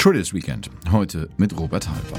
Traders Weekend, heute mit Robert Halber.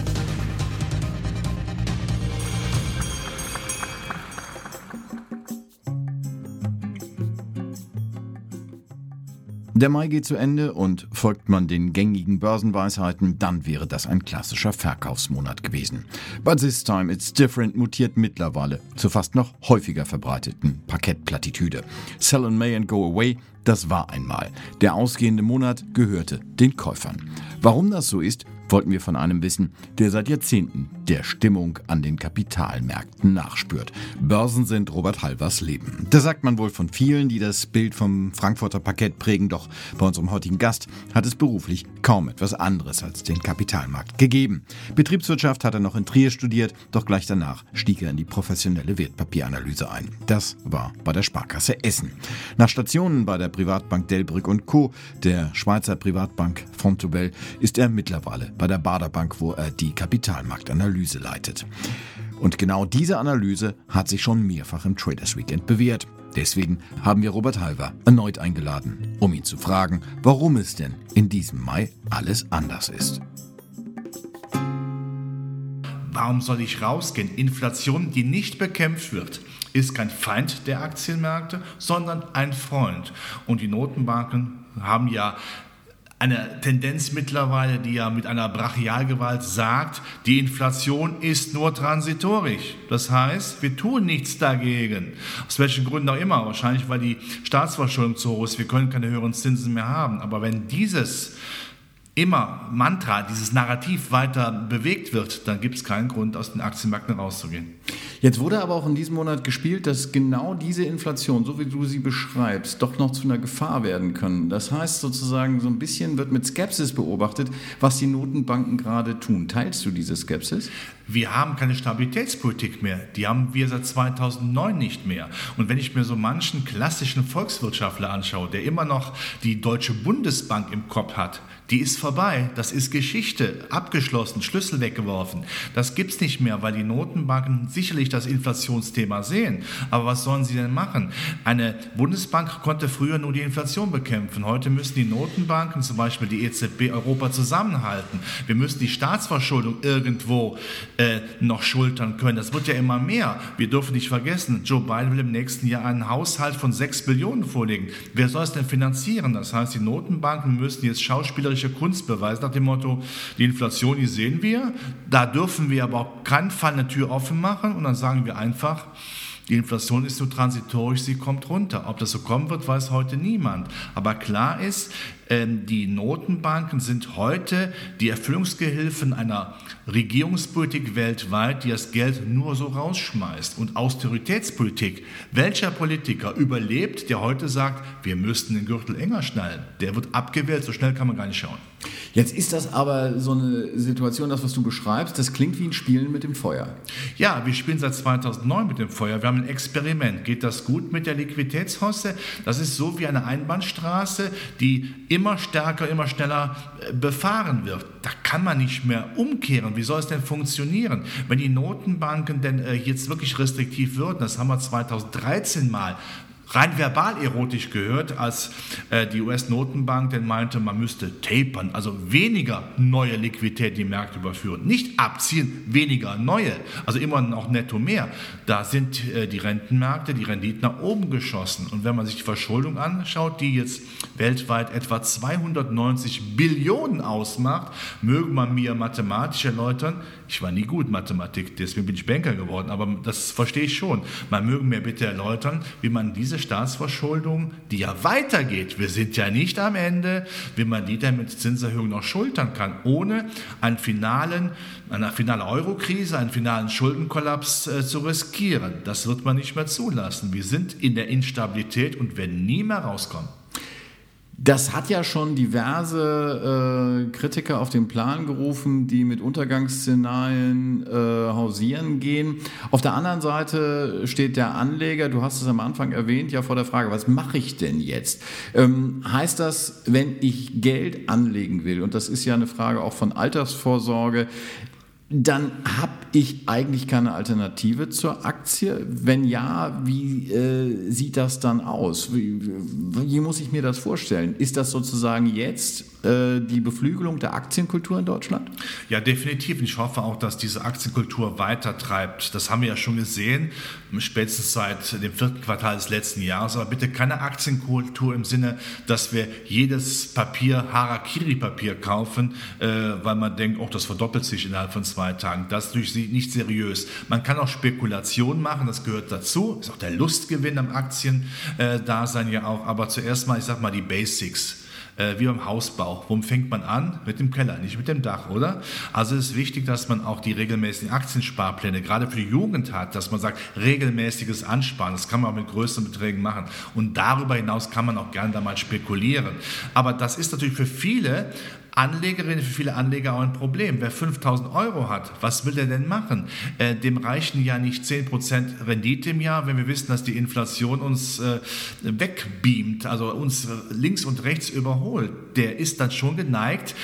Der Mai geht zu Ende und folgt man den gängigen Börsenweisheiten, dann wäre das ein klassischer Verkaufsmonat gewesen. But this time it's different mutiert mittlerweile zur fast noch häufiger verbreiteten Parkettplattitüde. Sell in May and go away, das war einmal. Der ausgehende Monat gehörte den Käufern. Warum das so ist, wollten wir von einem wissen, der seit Jahrzehnten der Stimmung an den Kapitalmärkten nachspürt. Börsen sind Robert Halvers Leben. Das sagt man wohl von vielen, die das Bild vom Frankfurter Parkett prägen, doch bei unserem heutigen Gast hat es beruflich kaum etwas anderes als den Kapitalmarkt gegeben. Betriebswirtschaft hat er noch in Trier studiert, doch gleich danach stieg er in die professionelle Wertpapieranalyse ein. Das war bei der Sparkasse Essen. Nach Stationen bei der Privatbank Delbrück und Co., der Schweizer Privatbank Fontobel, ist er mittlerweile bei der Baderbank, wo er die Kapitalmarktanalyse leitet. Und genau diese Analyse hat sich schon mehrfach im Traders Weekend bewährt. Deswegen haben wir Robert Halver erneut eingeladen, um ihn zu fragen, warum es denn in diesem Mai alles anders ist. Warum soll ich rausgehen? Inflation, die nicht bekämpft wird, ist kein Feind der Aktienmärkte, sondern ein Freund. Und die Notenbanken haben ja eine Tendenz mittlerweile, die ja mit einer Brachialgewalt sagt, die Inflation ist nur transitorisch. Das heißt, wir tun nichts dagegen. Aus welchen Gründen auch immer. Wahrscheinlich, weil die Staatsverschuldung zu hoch ist. Wir können keine höheren Zinsen mehr haben. Aber wenn dieses immer Mantra, dieses Narrativ weiter bewegt wird, dann gibt es keinen Grund, aus den Aktienmärkten rauszugehen. Jetzt wurde aber auch in diesem Monat gespielt, dass genau diese Inflation, so wie du sie beschreibst, doch noch zu einer Gefahr werden können. Das heißt sozusagen, so ein bisschen wird mit Skepsis beobachtet, was die Notenbanken gerade tun. Teilst du diese Skepsis? Wir haben keine Stabilitätspolitik mehr. Die haben wir seit 2009 nicht mehr. Und wenn ich mir so manchen klassischen Volkswirtschaftler anschaue, der immer noch die Deutsche Bundesbank im Kopf hat, die ist vorbei. Das ist Geschichte. Abgeschlossen, Schlüssel weggeworfen. Das gibt es nicht mehr, weil die Notenbanken sicherlich das Inflationsthema sehen. Aber was sollen sie denn machen? Eine Bundesbank konnte früher nur die Inflation bekämpfen. Heute müssen die Notenbanken, zum Beispiel die EZB, Europa zusammenhalten. Wir müssen die Staatsverschuldung irgendwo äh, noch schultern können. Das wird ja immer mehr. Wir dürfen nicht vergessen, Joe Biden will im nächsten Jahr einen Haushalt von 6 Billionen vorlegen. Wer soll es denn finanzieren? Das heißt, die Notenbanken müssen jetzt schauspielerische Kunst beweisen nach dem Motto, die Inflation, die sehen wir, da dürfen wir aber auf keinen Fall eine Tür offen machen und dann sagen wir einfach, die Inflation ist so transitorisch, sie kommt runter. Ob das so kommen wird, weiß heute niemand. Aber klar ist, die Notenbanken sind heute die Erfüllungsgehilfen einer Regierungspolitik weltweit, die das Geld nur so rausschmeißt. Und Austeritätspolitik, welcher Politiker überlebt, der heute sagt, wir müssten den Gürtel enger schnallen? Der wird abgewählt, so schnell kann man gar nicht schauen. Jetzt ist das aber so eine Situation, das, was du beschreibst, das klingt wie ein Spielen mit dem Feuer. Ja, wir spielen seit 2009 mit dem Feuer. Wir haben ein Experiment. Geht das gut mit der Liquiditätshosse? Das ist so wie eine Einbahnstraße, die immer stärker, immer schneller äh, befahren wird. Da kann man nicht mehr umkehren. Wie soll es denn funktionieren? Wenn die Notenbanken denn äh, jetzt wirklich restriktiv würden, das haben wir 2013 mal rein verbal erotisch gehört, als äh, die US-Notenbank denn meinte, man müsste tapern, also weniger neue Liquidität die Märkte überführen. Nicht abziehen, weniger neue, also immer noch netto mehr. Da sind äh, die Rentenmärkte, die Renditen nach oben geschossen. Und wenn man sich die Verschuldung anschaut, die jetzt weltweit etwa 290 Billionen ausmacht, möge man mir mathematisch erläutern, ich war nie gut Mathematik, deswegen bin ich Banker geworden, aber das verstehe ich schon. Man möge mir bitte erläutern, wie man diese Staatsverschuldung, die ja weitergeht, wir sind ja nicht am Ende, wie man die dann mit Zinserhöhungen noch schultern kann, ohne einen finalen, eine finale Eurokrise, einen finalen Schuldenkollaps äh, zu riskieren. Das wird man nicht mehr zulassen. Wir sind in der Instabilität und werden nie mehr rauskommen. Das hat ja schon diverse äh, Kritiker auf den Plan gerufen, die mit Untergangsszenarien äh, hausieren gehen. Auf der anderen Seite steht der Anleger, du hast es am Anfang erwähnt, ja vor der Frage, was mache ich denn jetzt? Ähm, heißt das, wenn ich Geld anlegen will, und das ist ja eine Frage auch von Altersvorsorge, dann habe ich eigentlich keine Alternative zur Aktie. Wenn ja, wie äh, sieht das dann aus? Wie, wie, muss ich mir das vorstellen? Ist das sozusagen jetzt die Beflügelung der Aktienkultur in Deutschland? Ja, definitiv. Ich hoffe auch, dass diese Aktienkultur weiter treibt. Das haben wir ja schon gesehen, spätestens seit dem vierten Quartal des letzten Jahres. Aber bitte keine Aktienkultur im Sinne, dass wir jedes Papier, Harakiri-Papier kaufen, äh, weil man denkt, oh, das verdoppelt sich innerhalb von zwei Tagen. Das ist natürlich nicht seriös. Man kann auch Spekulation machen, das gehört dazu. Ist auch der Lustgewinn am Aktiendasein äh, ja auch. Aber zuerst mal, ich sag mal, die Basics äh, wie beim Hausbau. Womit fängt man an? Mit dem Keller, nicht mit dem Dach, oder? Also es ist wichtig, dass man auch die regelmäßigen Aktiensparpläne, gerade für die Jugend hat, dass man sagt, regelmäßiges Ansparen. Das kann man auch mit größeren Beträgen machen. Und darüber hinaus kann man auch gerne da mal spekulieren. Aber das ist natürlich für viele Anlegerinnen, für viele Anleger auch ein Problem. Wer 5000 Euro hat, was will der denn machen? Äh, dem reichen ja nicht 10% Rendite im Jahr, wenn wir wissen, dass die Inflation uns äh, wegbeamt, also uns links und rechts überholt. Der ist dann schon geneigt,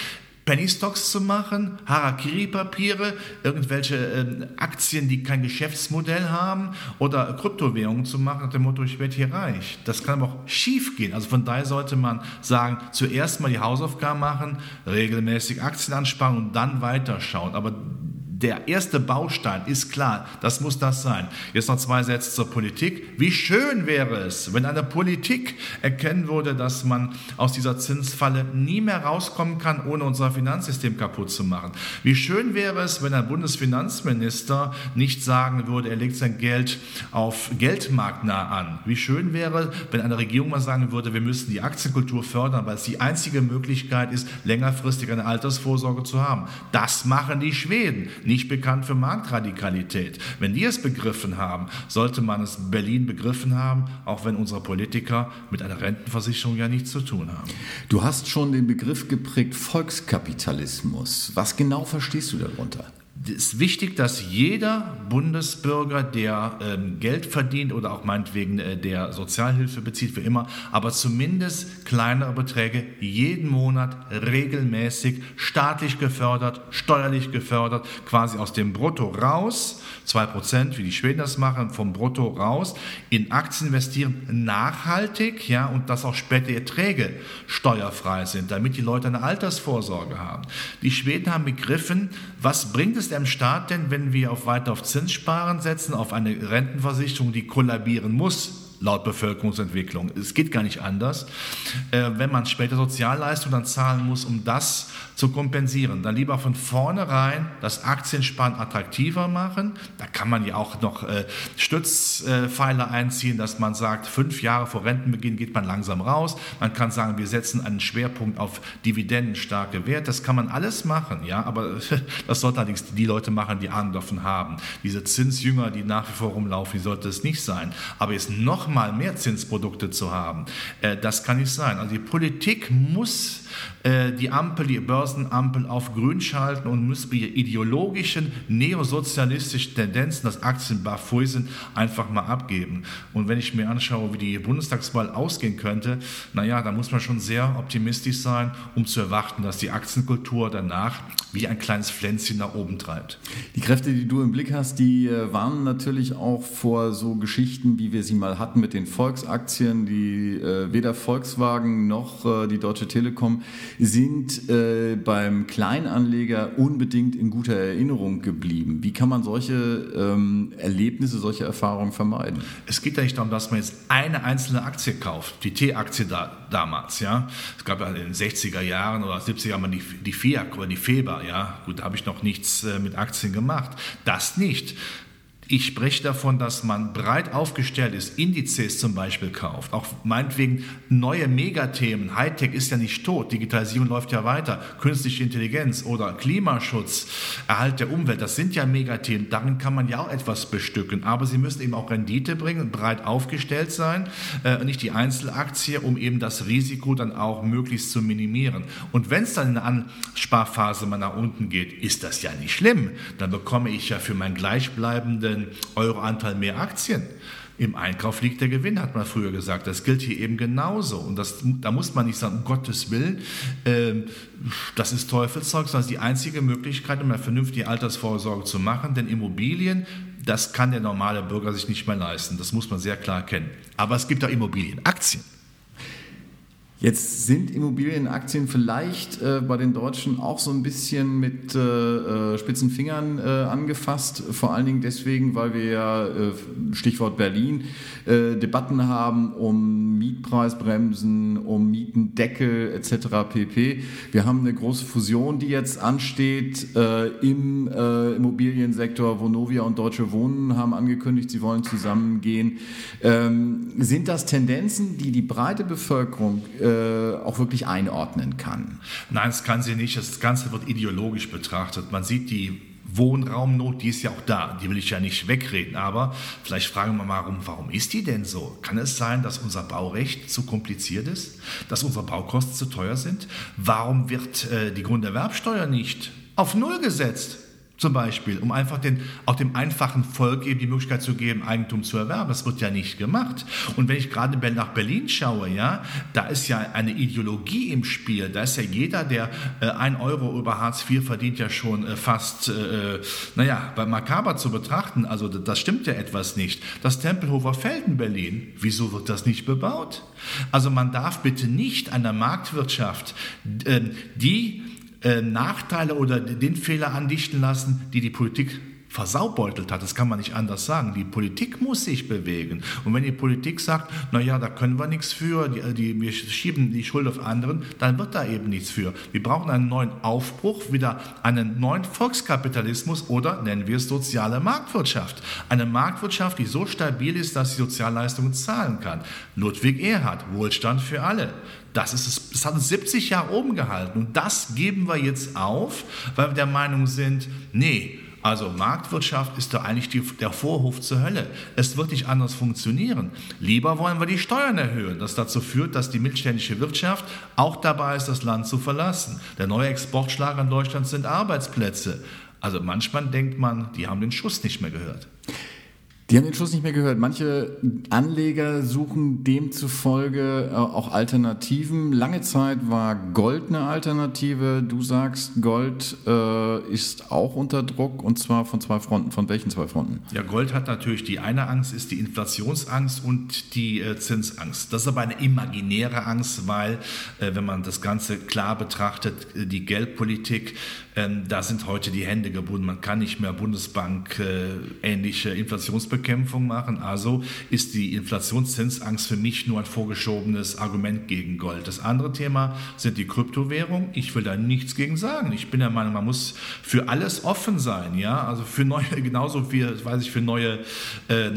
Penny Stocks zu machen, Harakiri-Papiere, irgendwelche äh, Aktien, die kein Geschäftsmodell haben oder Kryptowährungen zu machen nach dem Motto, ich werde hier reich. Das kann aber auch schief gehen. Also von daher sollte man sagen, zuerst mal die Hausaufgaben machen, regelmäßig Aktien ansparen und dann weiterschauen. Aber der erste Baustein ist klar, das muss das sein. Jetzt noch zwei Sätze zur Politik. Wie schön wäre es, wenn eine Politik erkennen würde, dass man aus dieser Zinsfalle nie mehr rauskommen kann, ohne unser Finanzsystem kaputt zu machen. Wie schön wäre es, wenn ein Bundesfinanzminister nicht sagen würde, er legt sein Geld auf Geldmarktnah an. Wie schön wäre, wenn eine Regierung mal sagen würde, wir müssen die Aktienkultur fördern, weil es die einzige Möglichkeit ist, längerfristig eine Altersvorsorge zu haben. Das machen die Schweden nicht bekannt für Marktradikalität. Wenn die es begriffen haben, sollte man es Berlin begriffen haben, auch wenn unsere Politiker mit einer Rentenversicherung ja nichts zu tun haben. Du hast schon den Begriff geprägt Volkskapitalismus. Was genau verstehst du darunter? Es ist wichtig, dass jeder Bundesbürger, der ähm, Geld verdient oder auch meinetwegen äh, der Sozialhilfe bezieht, wie immer, aber zumindest kleinere Beträge jeden Monat regelmäßig staatlich gefördert, steuerlich gefördert, quasi aus dem Brutto raus, 2%, wie die Schweden das machen, vom Brutto raus, in Aktien investieren, nachhaltig, ja, und dass auch später Erträge steuerfrei sind, damit die Leute eine Altersvorsorge haben. Die Schweden haben begriffen, was bringt es dem Staat denn, wenn wir auf weiter auf Zinssparen setzen, auf eine Rentenversicherung, die kollabieren muss, laut Bevölkerungsentwicklung. Es geht gar nicht anders. Äh, wenn man später Sozialleistungen dann zahlen muss, um das zu kompensieren, dann lieber von vornherein das Aktiensparen attraktiver machen. Da kann man ja auch noch äh, Stützpfeiler einziehen, dass man sagt, fünf Jahre vor Rentenbeginn geht man langsam raus. Man kann sagen, wir setzen einen Schwerpunkt auf dividendenstarke Wert. Das kann man alles machen, ja, aber das sollten allerdings die Leute machen, die Ahnung davon haben. Diese Zinsjünger, die nach wie vor rumlaufen, die sollte es nicht sein. Aber jetzt noch mal mehr Zinsprodukte zu haben, äh, das kann nicht sein. Also die Politik muss äh, die Ampel, die Börsenampel auf grün schalten und müssen die ideologischen, neosozialistischen Tendenzen, dass Aktien barfui sind, einfach mal abgeben. Und wenn ich mir anschaue, wie die Bundestagswahl ausgehen könnte, naja, da muss man schon sehr optimistisch sein, um zu erwarten, dass die Aktienkultur danach wie ein kleines Pflänzchen nach oben treibt. Die Kräfte, die du im Blick hast, die äh, warnen natürlich auch vor so Geschichten, wie wir sie mal hatten mit den Volksaktien, die äh, weder Volkswagen noch äh, die Deutsche Telekom sind äh, beim Kleinanleger unbedingt in guter Erinnerung geblieben. Wie kann man solche ähm, Erlebnisse, solche Erfahrungen vermeiden? Es geht ja nicht darum, dass man jetzt eine einzelne Aktie kauft, die T-Aktie da, damals. Ja? Es gab ja in den 60er Jahren oder 70er Jahren die, die FIAC oder die FEBA. Ja? Gut, da habe ich noch nichts äh, mit Aktien gemacht. Das nicht. Ich spreche davon, dass man breit aufgestellt ist, Indizes zum Beispiel kauft, auch meinetwegen neue Megathemen. Hightech ist ja nicht tot, Digitalisierung läuft ja weiter, künstliche Intelligenz oder Klimaschutz, Erhalt der Umwelt, das sind ja Megathemen, darin kann man ja auch etwas bestücken, aber sie müssen eben auch Rendite bringen, breit aufgestellt sein, äh, nicht die Einzelaktie, um eben das Risiko dann auch möglichst zu minimieren. Und wenn es dann in eine Ansparphase mal nach unten geht, ist das ja nicht schlimm, dann bekomme ich ja für mein gleichbleibenden Euroanteil mehr Aktien. Im Einkauf liegt der Gewinn, hat man früher gesagt. Das gilt hier eben genauso. Und das, da muss man nicht sagen, um Gottes Willen, äh, das ist Teufelszeug, sondern die einzige Möglichkeit, um eine vernünftige Altersvorsorge zu machen. Denn Immobilien, das kann der normale Bürger sich nicht mehr leisten. Das muss man sehr klar erkennen. Aber es gibt auch Immobilienaktien. Jetzt sind Immobilienaktien vielleicht äh, bei den Deutschen auch so ein bisschen mit äh, äh, spitzen Fingern äh, angefasst. Vor allen Dingen deswegen, weil wir ja, äh, Stichwort Berlin, äh, Debatten haben um Mietpreisbremsen, um Mietendeckel etc. pp. Wir haben eine große Fusion, die jetzt ansteht im Immobiliensektor. Vonovia und Deutsche Wohnen haben angekündigt, sie wollen zusammengehen. Ähm, sind das Tendenzen, die die breite Bevölkerung äh, auch wirklich einordnen kann. Nein, das kann sie nicht. Das Ganze wird ideologisch betrachtet. Man sieht die Wohnraumnot, die ist ja auch da, die will ich ja nicht wegreden, aber vielleicht fragen wir mal, warum, warum ist die denn so? Kann es sein, dass unser Baurecht zu kompliziert ist, dass unsere Baukosten zu teuer sind? Warum wird äh, die Grunderwerbsteuer nicht auf Null gesetzt? Zum Beispiel, um einfach den, auch dem einfachen Volk eben die Möglichkeit zu geben, Eigentum zu erwerben. Das wird ja nicht gemacht. Und wenn ich gerade nach Berlin schaue, ja, da ist ja eine Ideologie im Spiel. Da ist ja jeder, der äh, ein Euro über Hartz IV verdient, ja schon äh, fast, äh, naja, bei makaber zu betrachten. Also das stimmt ja etwas nicht. Das Tempelhofer Feld in Berlin, wieso wird das nicht bebaut? Also man darf bitte nicht einer Marktwirtschaft, äh, die Nachteile oder den Fehler andichten lassen, die die Politik versaubeutelt hat. Das kann man nicht anders sagen. Die Politik muss sich bewegen. Und wenn die Politik sagt, naja, da können wir nichts für, die, die, wir schieben die Schuld auf anderen, dann wird da eben nichts für. Wir brauchen einen neuen Aufbruch, wieder einen neuen Volkskapitalismus oder nennen wir es soziale Marktwirtschaft. Eine Marktwirtschaft, die so stabil ist, dass sie Sozialleistungen zahlen kann. Ludwig Erhard, Wohlstand für alle. Das, ist es, das hat uns 70 Jahre oben gehalten und das geben wir jetzt auf, weil wir der Meinung sind, nee, also Marktwirtschaft ist da eigentlich die, der Vorhof zur Hölle. Es wird nicht anders funktionieren. Lieber wollen wir die Steuern erhöhen, das dazu führt, dass die mittelständische Wirtschaft auch dabei ist, das Land zu verlassen. Der neue Exportschlag an Deutschland sind Arbeitsplätze. Also manchmal denkt man, die haben den Schuss nicht mehr gehört. Die haben den Schluss nicht mehr gehört. Manche Anleger suchen demzufolge äh, auch Alternativen. Lange Zeit war Gold eine Alternative. Du sagst, Gold äh, ist auch unter Druck und zwar von zwei Fronten. Von welchen zwei Fronten? Ja, Gold hat natürlich die eine Angst, ist die Inflationsangst und die äh, Zinsangst. Das ist aber eine imaginäre Angst, weil, äh, wenn man das Ganze klar betrachtet, äh, die Geldpolitik, ähm, da sind heute die Hände gebunden. Man kann nicht mehr Bundesbank äh, ähnliche Inflationsbekämpfung machen. Also ist die Inflationszinsangst für mich nur ein vorgeschobenes Argument gegen Gold. Das andere Thema sind die Kryptowährungen. Ich will da nichts gegen sagen. Ich bin der Meinung, man muss für alles offen sein. Ja, also für neue, genauso wie, weiß ich, für neue äh,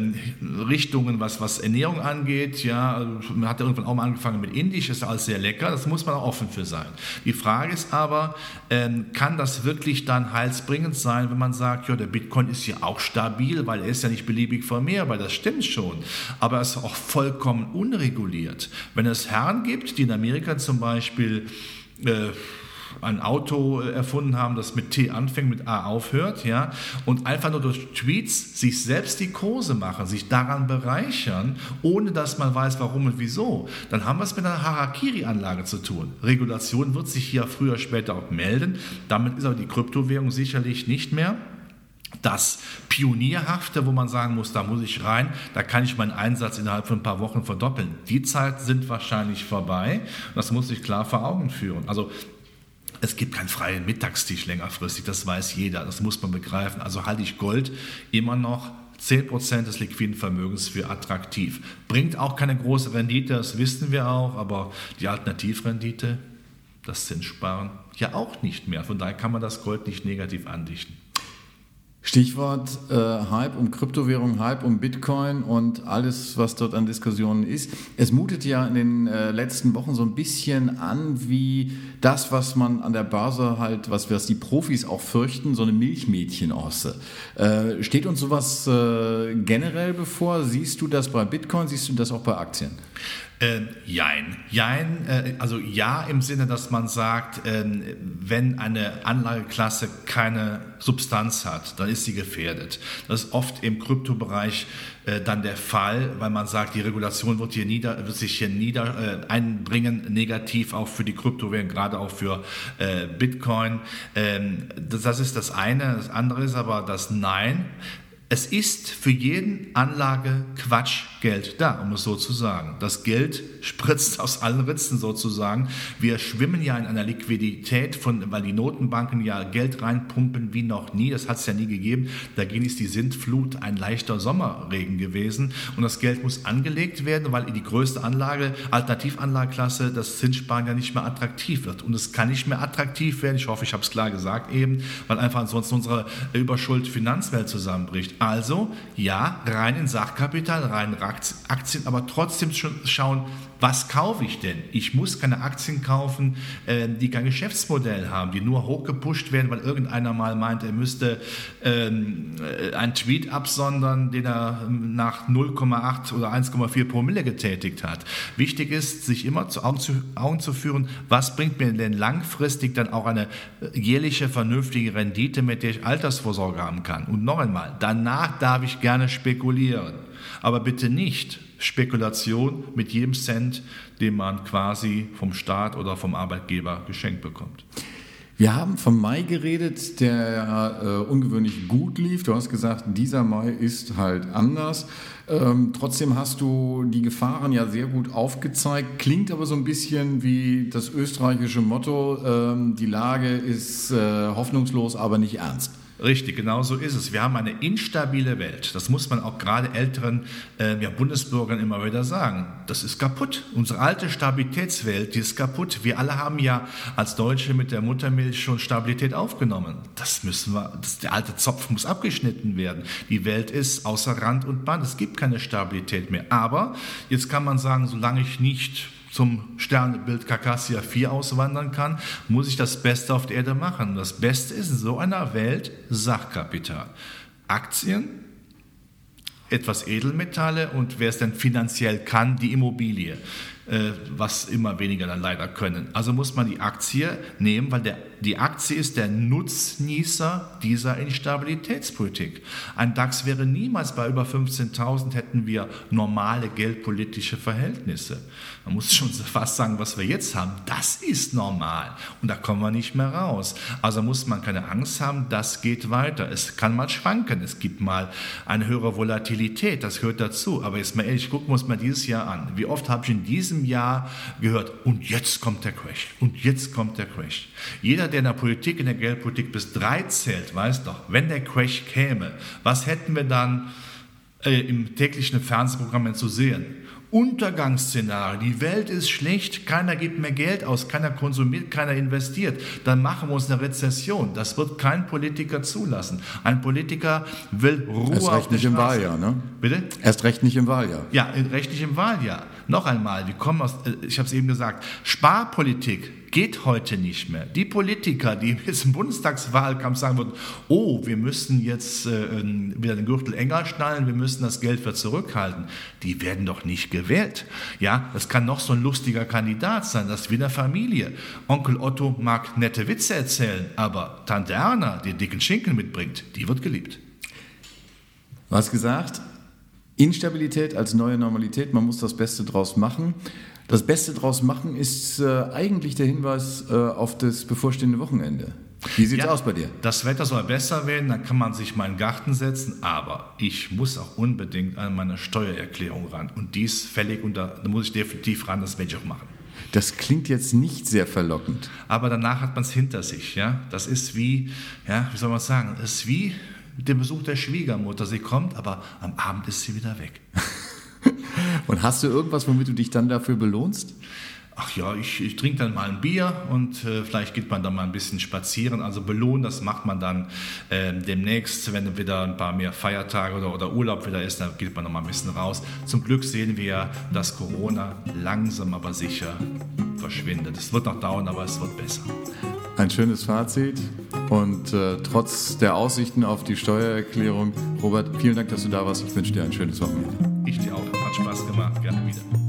Richtungen, was, was Ernährung angeht. Ja, man hat ja irgendwann auch mal angefangen mit Indisch, ist alles sehr lecker. Das muss man auch offen für sein. Die Frage ist aber, äh, kann das wirklich dann heilsbringend sein, wenn man sagt, ja, der Bitcoin ist ja auch stabil, weil er ist ja nicht beliebig vermehrbar, das stimmt schon, aber es ist auch vollkommen unreguliert. Wenn es Herren gibt, die in Amerika zum Beispiel äh, ein Auto äh, erfunden haben, das mit T anfängt, mit A aufhört, ja, und einfach nur durch Tweets sich selbst die Kurse machen, sich daran bereichern, ohne dass man weiß, warum und wieso, dann haben wir es mit einer Harakiri-Anlage zu tun. Regulation wird sich hier früher später auch melden. Damit ist aber die Kryptowährung sicherlich nicht mehr das Pionierhafte, wo man sagen muss, da muss ich rein, da kann ich meinen Einsatz innerhalb von ein paar Wochen verdoppeln. Die Zeit sind wahrscheinlich vorbei. Das muss ich klar vor Augen führen. Also es gibt keinen freien Mittagstisch längerfristig, das weiß jeder, das muss man begreifen. Also halte ich Gold immer noch 10% des liquiden Vermögens für attraktiv. Bringt auch keine große Rendite, das wissen wir auch, aber die Alternativrendite, das Zinssparen, ja auch nicht mehr. Von daher kann man das Gold nicht negativ andichten. Stichwort äh, Hype um Kryptowährung, Hype um Bitcoin und alles, was dort an Diskussionen ist. Es mutet ja in den äh, letzten Wochen so ein bisschen an wie das, was man an der Börse halt, was, was die Profis auch fürchten, so eine Milchmädchenorse. Äh, steht uns sowas äh, generell bevor? Siehst du das bei Bitcoin? Siehst du das auch bei Aktien? Äh, jein. Jein, äh, also ja im Sinne, dass man sagt, äh, wenn eine Anlageklasse keine Substanz hat, dann ist sie gefährdet. Das ist oft im Kryptobereich äh, dann der Fall, weil man sagt, die Regulation wird, hier nieder, wird sich hier nieder äh, einbringen, negativ auch für die Kryptowährung, gerade auch für äh, Bitcoin. Ähm, das, das ist das eine. Das andere ist aber das Nein. Es ist für jeden Anlage Quatsch Geld da, um es so zu sagen. Das Geld spritzt aus allen Ritzen sozusagen. Wir schwimmen ja in einer Liquidität, von, weil die Notenbanken ja Geld reinpumpen wie noch nie. Das hat es ja nie gegeben. Dagegen ist die Sintflut ein leichter Sommerregen gewesen. Und das Geld muss angelegt werden, weil die größte Anlage, Alternativanlageklasse, das Zinssparen ja nicht mehr attraktiv wird. Und es kann nicht mehr attraktiv werden. Ich hoffe, ich habe es klar gesagt eben, weil einfach ansonsten unsere Überschuld Finanzwelt zusammenbricht. Also ja, rein in Sachkapital, rein in Aktien, aber trotzdem schon schauen, was kaufe ich denn? Ich muss keine Aktien kaufen, äh, die kein Geschäftsmodell haben, die nur hochgepusht werden, weil irgendeiner mal meint, er müsste ähm, äh, einen Tweet absondern, den er nach 0,8 oder 1,4 Promille getätigt hat. Wichtig ist, sich immer zu Augen, zu Augen zu führen, was bringt mir denn langfristig dann auch eine äh, jährliche vernünftige Rendite, mit der ich Altersvorsorge haben kann. Und noch einmal, danach darf ich gerne spekulieren, aber bitte nicht Spekulation mit jedem Cent, den man quasi vom Staat oder vom Arbeitgeber geschenkt bekommt. Wir haben vom Mai geredet, der äh, ungewöhnlich gut lief. Du hast gesagt, dieser Mai ist halt anders. Ähm, trotzdem hast du die Gefahren ja sehr gut aufgezeigt. Klingt aber so ein bisschen wie das österreichische Motto, ähm, die Lage ist äh, hoffnungslos, aber nicht ernst. Richtig, genau so ist es. Wir haben eine instabile Welt. Das muss man auch gerade älteren äh, ja, Bundesbürgern immer wieder sagen. Das ist kaputt. Unsere alte Stabilitätswelt, die ist kaputt. Wir alle haben ja als Deutsche mit der Muttermilch schon Stabilität aufgenommen. Das müssen wir, das, der alte Zopf muss abgeschnitten werden. Die Welt ist außer Rand und Band. Es gibt keine Stabilität mehr. Aber jetzt kann man sagen, solange ich nicht zum Sternbild Kakassia 4 auswandern kann, muss ich das Beste auf der Erde machen. Das Beste ist in so einer Welt Sachkapital. Aktien, etwas Edelmetalle und wer es denn finanziell kann, die Immobilie, was immer weniger dann leider können. Also muss man die Aktie nehmen, weil der die Aktie ist der Nutznießer dieser Instabilitätspolitik. Ein DAX wäre niemals bei über 15.000, hätten wir normale geldpolitische Verhältnisse. Man muss schon fast sagen, was wir jetzt haben, das ist normal. Und da kommen wir nicht mehr raus. Also muss man keine Angst haben, das geht weiter. Es kann mal schwanken, es gibt mal eine höhere Volatilität, das gehört dazu. Aber jetzt mal ehrlich, gucken wir uns mal dieses Jahr an. Wie oft habe ich in diesem Jahr gehört, und jetzt kommt der Crash, und jetzt kommt der Crash. Jeder, der in der Politik, in der Geldpolitik bis drei zählt, weiß doch, wenn der Crash käme, was hätten wir dann äh, im täglichen Fernsehprogramm zu sehen? Untergangsszenario, die Welt ist schlecht, keiner gibt mehr Geld aus, keiner konsumiert, keiner investiert, dann machen wir uns eine Rezession. Das wird kein Politiker zulassen. Ein Politiker will Ruhe Erst recht nicht im Wahljahr, ne? Bitte? Erst recht nicht im Wahljahr. Ja, recht nicht im Wahljahr. Noch einmal, wir kommen aus, äh, ich habe es eben gesagt, Sparpolitik geht heute nicht mehr. Die Politiker, die jetzt im Bundestagswahlkampf sagen würden, oh, wir müssen jetzt äh, wieder den Gürtel enger schnallen, wir müssen das Geld wieder zurückhalten, die werden doch nicht gewählt. Ja, das kann noch so ein lustiger Kandidat sein, das ist wie in Familie. Onkel Otto mag nette Witze erzählen, aber Tante Erna, die dicken Schinken mitbringt, die wird geliebt. Hast gesagt, Instabilität als neue Normalität, man muss das Beste draus machen. Das Beste draus machen ist äh, eigentlich der Hinweis äh, auf das bevorstehende Wochenende. Wie sieht es ja, aus bei dir? Das Wetter soll besser werden, dann kann man sich mal in den Garten setzen, aber ich muss auch unbedingt an meine Steuererklärung ran. Und dies fällig und da, da muss ich definitiv ran, das werde ich auch machen. Das klingt jetzt nicht sehr verlockend. Aber danach hat man es hinter sich. Ja? Das ist wie, ja, wie soll man sagen, das ist wie mit dem Besuch der Schwiegermutter. Sie kommt, aber am Abend ist sie wieder weg. Und hast du irgendwas, womit du dich dann dafür belohnst? Ach ja, ich, ich trinke dann mal ein Bier und äh, vielleicht geht man dann mal ein bisschen spazieren. Also belohnen, das macht man dann äh, demnächst, wenn wieder ein paar mehr Feiertage oder, oder Urlaub wieder ist, dann geht man noch mal ein bisschen raus. Zum Glück sehen wir, dass Corona langsam aber sicher verschwindet. Es wird noch dauern, aber es wird besser. Ein schönes Fazit und äh, trotz der Aussichten auf die Steuererklärung, Robert, vielen Dank, dass du da warst. Ich wünsche dir ein schönes Wochenende. Ich dir auch. Hat Spaß gemacht. Gerne wieder.